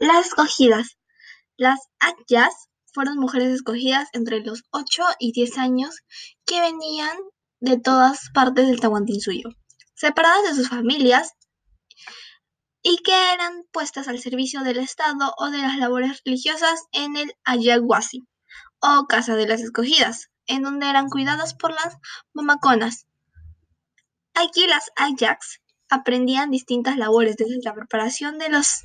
Las escogidas. Las ayas fueron mujeres escogidas entre los 8 y 10 años que venían de todas partes del Tahuantinsuyo, separadas de sus familias y que eran puestas al servicio del Estado o de las labores religiosas en el Ayahuasi o Casa de las Escogidas, en donde eran cuidadas por las mamaconas. Aquí las Ajax aprendían distintas labores desde la preparación de los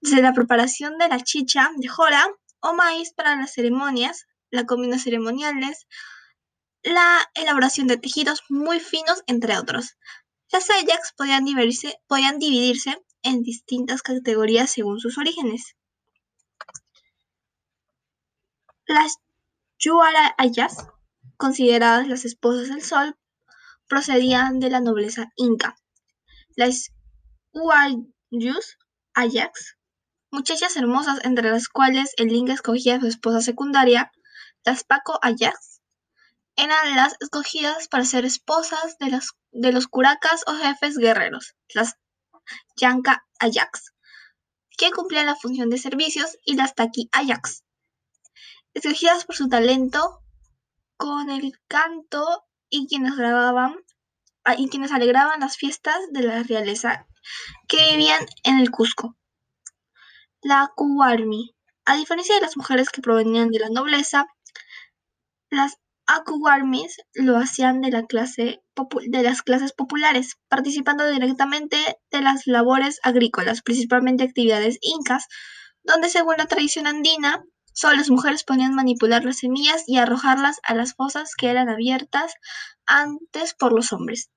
desde la preparación de la chicha de jora o maíz para las ceremonias, la comida ceremoniales, la elaboración de tejidos muy finos, entre otros. Las Ajax podían dividirse, en distintas categorías según sus orígenes. Las Ayas, consideradas las esposas del sol, procedían de la nobleza inca. Las Uayus Ajax, muchachas hermosas entre las cuales el inca escogía a su esposa secundaria, las Paco Ajax, eran las escogidas para ser esposas de, de los curacas o jefes guerreros, las Yanka Ajax, que cumplían la función de servicios, y las Taki Ajax, escogidas por su talento con el canto y quienes grababan ah, y quienes alegraban las fiestas de la realeza que vivían en el Cusco. La Kuwarmi. A diferencia de las mujeres que provenían de la nobleza, las Akuwarmis lo hacían de, de las clases populares, participando directamente de las labores agrícolas, principalmente actividades incas, donde según la tradición andina, Solo las mujeres podían manipular las semillas y arrojarlas a las fosas que eran abiertas antes por los hombres.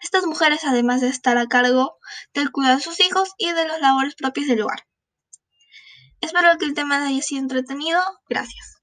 Estas mujeres, además de estar a cargo del cuidado de sus hijos y de las labores propias del hogar. Espero que el tema haya sido entretenido. Gracias.